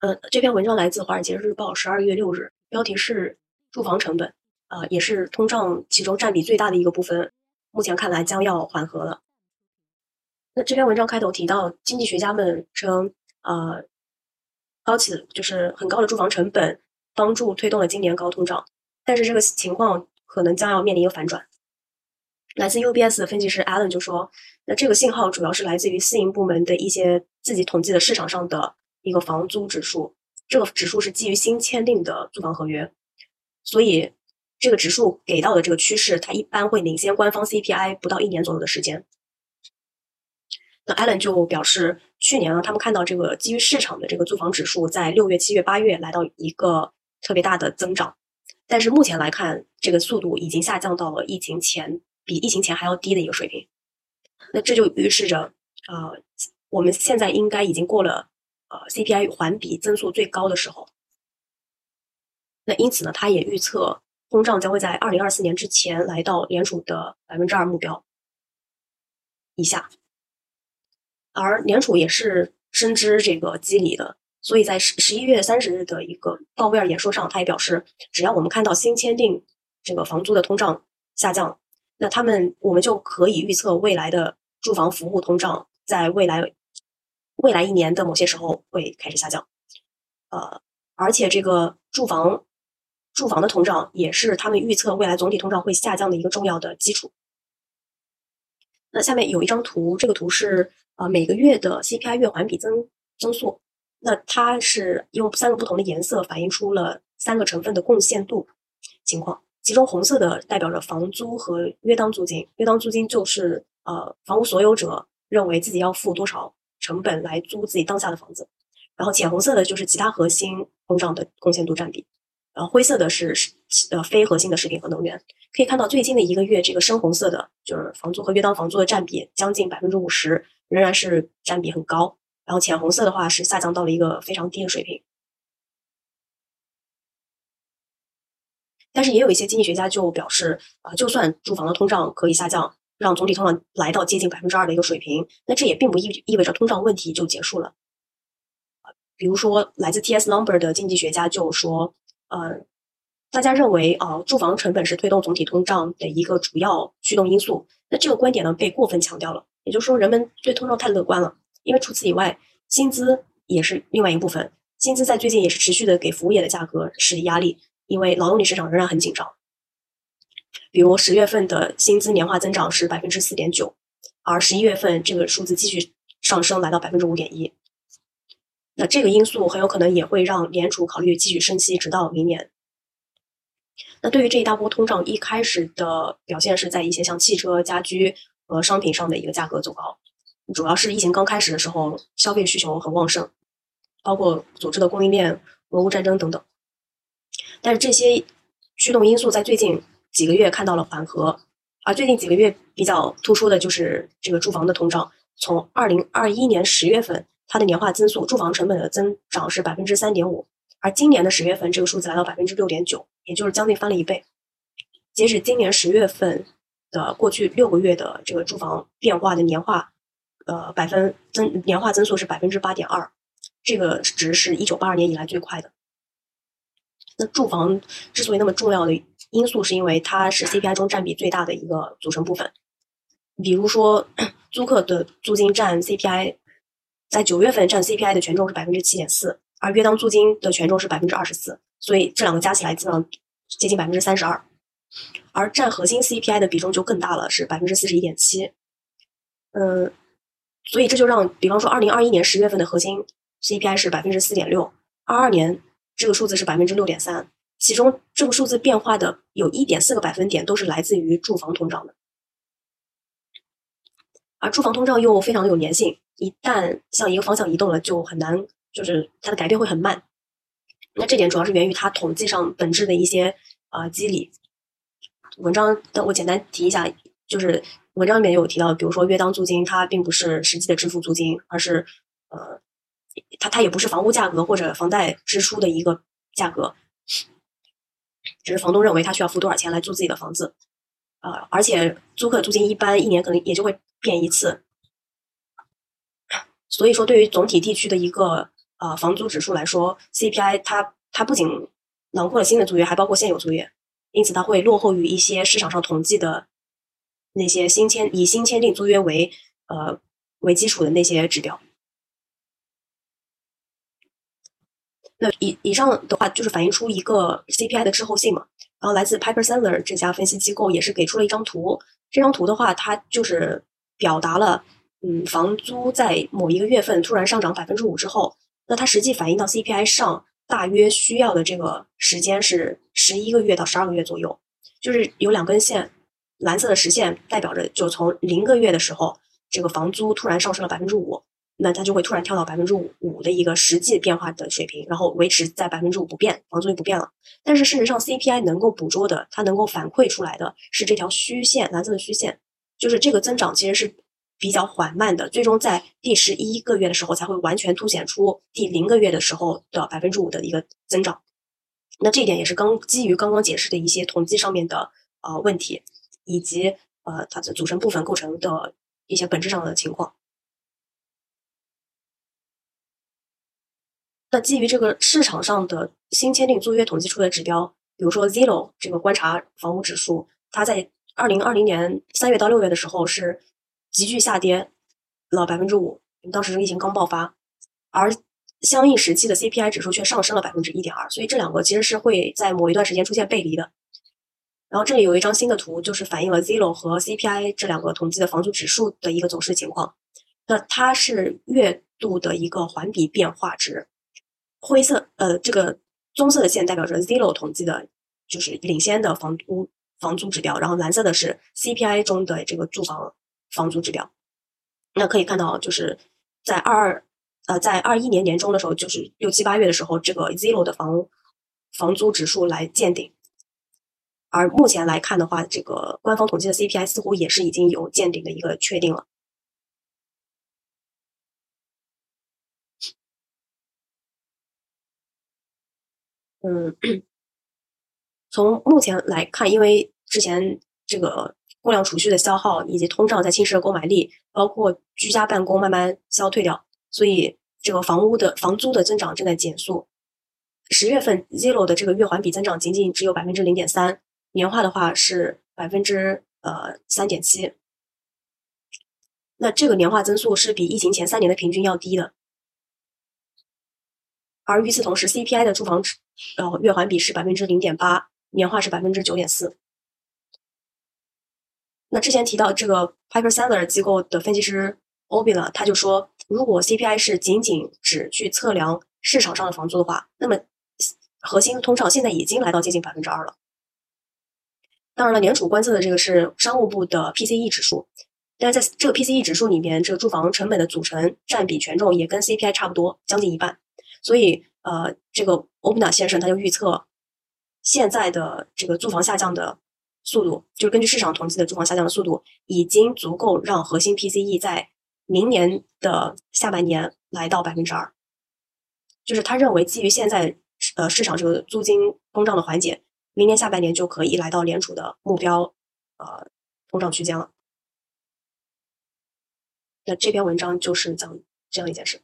呃，这篇文章来自《华尔街日报》十二月六日，标题是“住房成本”，啊，也是通胀其中占比最大的一个部分，目前看来将要缓和了。那这篇文章开头提到，经济学家们称，呃，高企就是很高的住房成本帮助推动了今年高通胀，但是这个情况可能将要面临一个反转。来自 UBS 的分析师 Allen 就说，那这个信号主要是来自于私营部门的一些自己统计的市场上的。一个房租指数，这个指数是基于新签订的租房合约，所以这个指数给到的这个趋势，它一般会领先官方 CPI 不到一年左右的时间。那 Allen 就表示，去年呢，他们看到这个基于市场的这个租房指数在六月、七月、八月来到一个特别大的增长，但是目前来看，这个速度已经下降到了疫情前比疫情前还要低的一个水平。那这就预示着，呃，我们现在应该已经过了。呃，CPI 环比增速最高的时候，那因此呢，他也预测通胀将会在二零二四年之前来到联储的百分之二目标以下，而联储也是深知这个机理的，所以在十十一月三十日的一个鲍威尔演说上，他也表示，只要我们看到新签订这个房租的通胀下降，那他们我们就可以预测未来的住房服务通胀在未来。未来一年的某些时候会开始下降，呃，而且这个住房住房的通胀也是他们预测未来总体通胀会下降的一个重要的基础。那下面有一张图，这个图是呃每个月的 CPI 月环比增增速，那它是用三个不同的颜色反映出了三个成分的贡献度情况，其中红色的代表着房租和约当租金，约当租金就是呃房屋所有者认为自己要付多少。成本来租自己当下的房子，然后浅红色的就是其他核心通胀的贡献度占比，然后灰色的是呃非核心的食品和能源。可以看到最近的一个月，这个深红色的就是房租和约当房租的占比将近百分之五十，仍然是占比很高。然后浅红色的话是下降到了一个非常低的水平。但是也有一些经济学家就表示，啊，就算住房的通胀可以下降。让总体通胀来到接近百分之二的一个水平，那这也并不意意味着通胀问题就结束了。比如说，来自 T.S. Number 的经济学家就说，呃，大家认为啊，住房成本是推动总体通胀的一个主要驱动因素。那这个观点呢，被过分强调了。也就是说，人们对通胀太乐观了。因为除此以外，薪资也是另外一部分。薪资在最近也是持续的给服务业的价格施压力，因为劳动力市场仍然很紧张。比如十月份的薪资年化增长是百分之四点九，而十一月份这个数字继续上升，来到百分之五点一。那这个因素很有可能也会让联储考虑继续升息，直到明年。那对于这一大波通胀，一开始的表现是在一些像汽车、家居和商品上的一个价格走高，主要是疫情刚开始的时候，消费需求很旺盛，包括组织的供应链、俄乌战争等等。但是这些驱动因素在最近。几个月看到了缓和，而最近几个月比较突出的就是这个住房的通胀。从二零二一年十月份，它的年化增速，住房成本的增长是百分之三点五，而今年的十月份，这个数字来到百分之六点九，也就是将近翻了一倍。截止今年十月份的过去六个月的这个住房变化的年化，呃，百分增年化增速是百分之八点二，这个值是一九八二年以来最快的。那住房之所以那么重要的，因素是因为它是 CPI 中占比最大的一个组成部分，比如说租客的租金占 CPI，在九月份占 CPI 的权重是百分之七点四，而约当租金的权重是百分之二十四，所以这两个加起来基本上接近百分之三十二，而占核心 CPI 的比重就更大了，是百分之四十一点七。嗯，所以这就让，比方说二零二一年十月份的核心 CPI 是百分之四点六，二二年这个数字是百分之六点三。其中这个数字变化的有一点四个百分点都是来自于住房通胀的，而住房通胀又非常有粘性，一旦向一个方向移动了，就很难，就是它的改变会很慢。那这点主要是源于它统计上本质的一些啊机理。文章的我简单提一下，就是文章里面有提到，比如说约当租金，它并不是实际的支付租金，而是呃，它它也不是房屋价格或者房贷支出的一个价格。只是房东认为他需要付多少钱来租自己的房子，呃，而且租客租金一般一年可能也就会变一次，所以说对于总体地区的一个呃房租指数来说，CPI 它它不仅囊括了新的租约，还包括现有租约，因此它会落后于一些市场上统计的那些新签以新签订租约为呃为基础的那些指标。那以以上的话就是反映出一个 CPI 的滞后性嘛。然后来自 Piper Sandler 这家分析机构也是给出了一张图，这张图的话，它就是表达了，嗯，房租在某一个月份突然上涨百分之五之后，那它实际反映到 CPI 上大约需要的这个时间是十一个月到十二个月左右，就是有两根线，蓝色的实线代表着就从零个月的时候，这个房租突然上升了百分之五。那它就会突然跳到百分之五五的一个实际变化的水平，然后维持在百分之五不变，房租就不变了。但是事实上，CPI 能够捕捉的，它能够反馈出来的是这条虚线，蓝色的虚线，就是这个增长其实是比较缓慢的，最终在第十一个月的时候才会完全凸显出第零个月的时候的百分之五的一个增长。那这一点也是刚基于刚刚解释的一些统计上面的呃问题，以及呃它的组成部分构成的一些本质上的情况。那基于这个市场上的新签订租约统计出的指标，比如说 Zero 这个观察房屋指数，它在二零二零年三月到六月的时候是急剧下跌了百分之五，当时疫情刚爆发，而相应时期的 CPI 指数却上升了百分之一点二，所以这两个其实是会在某一段时间出现背离的。然后这里有一张新的图，就是反映了 Zero 和 CPI 这两个统计的房租指数的一个走势情况。那它是月度的一个环比变化值。灰色呃，这个棕色的线代表着 Zillow 统计的，就是领先的房屋房租指标，然后蓝色的是 CPI 中的这个住房房租指标。那可以看到，就是在二二呃，在二一年年中的时候，就是六七八月的时候，这个 Zillow 的房房租指数来见顶，而目前来看的话，这个官方统计的 CPI 似乎也是已经有见顶的一个确定了。嗯，从目前来看，因为之前这个过量储蓄的消耗以及通胀在侵蚀购买力，包括居家办公慢慢消退掉，所以这个房屋的房租的增长正在减速。十月份 Zillow 的这个月环比增长仅仅只有百分之零点三，年化的话是百分之呃三点七。那这个年化增速是比疫情前三年的平均要低的。而与此同时，CPI 的住房呃月环比是百分之零点八，年化是百分之九点四。那之前提到这个 Piper Sandler 机构的分析师 Obila，他就说，如果 CPI 是仅仅只去测量市场上的房租的话，那么核心通胀现在已经来到接近百分之二了。当然了，联储观测的这个是商务部的 PCE 指数，但是在这个 PCE 指数里面，这个住房成本的组成占比权重也跟 CPI 差不多，将近一半。所以，呃，这个欧布纳先生他就预测，现在的这个住房下降的速度，就是根据市场统计的住房下降的速度，已经足够让核心 PCE 在明年的下半年来到百分之二。就是他认为，基于现在呃市场这个租金通胀的缓解，明年下半年就可以来到联储的目标呃通胀区间了。那这篇文章就是讲这样一件事。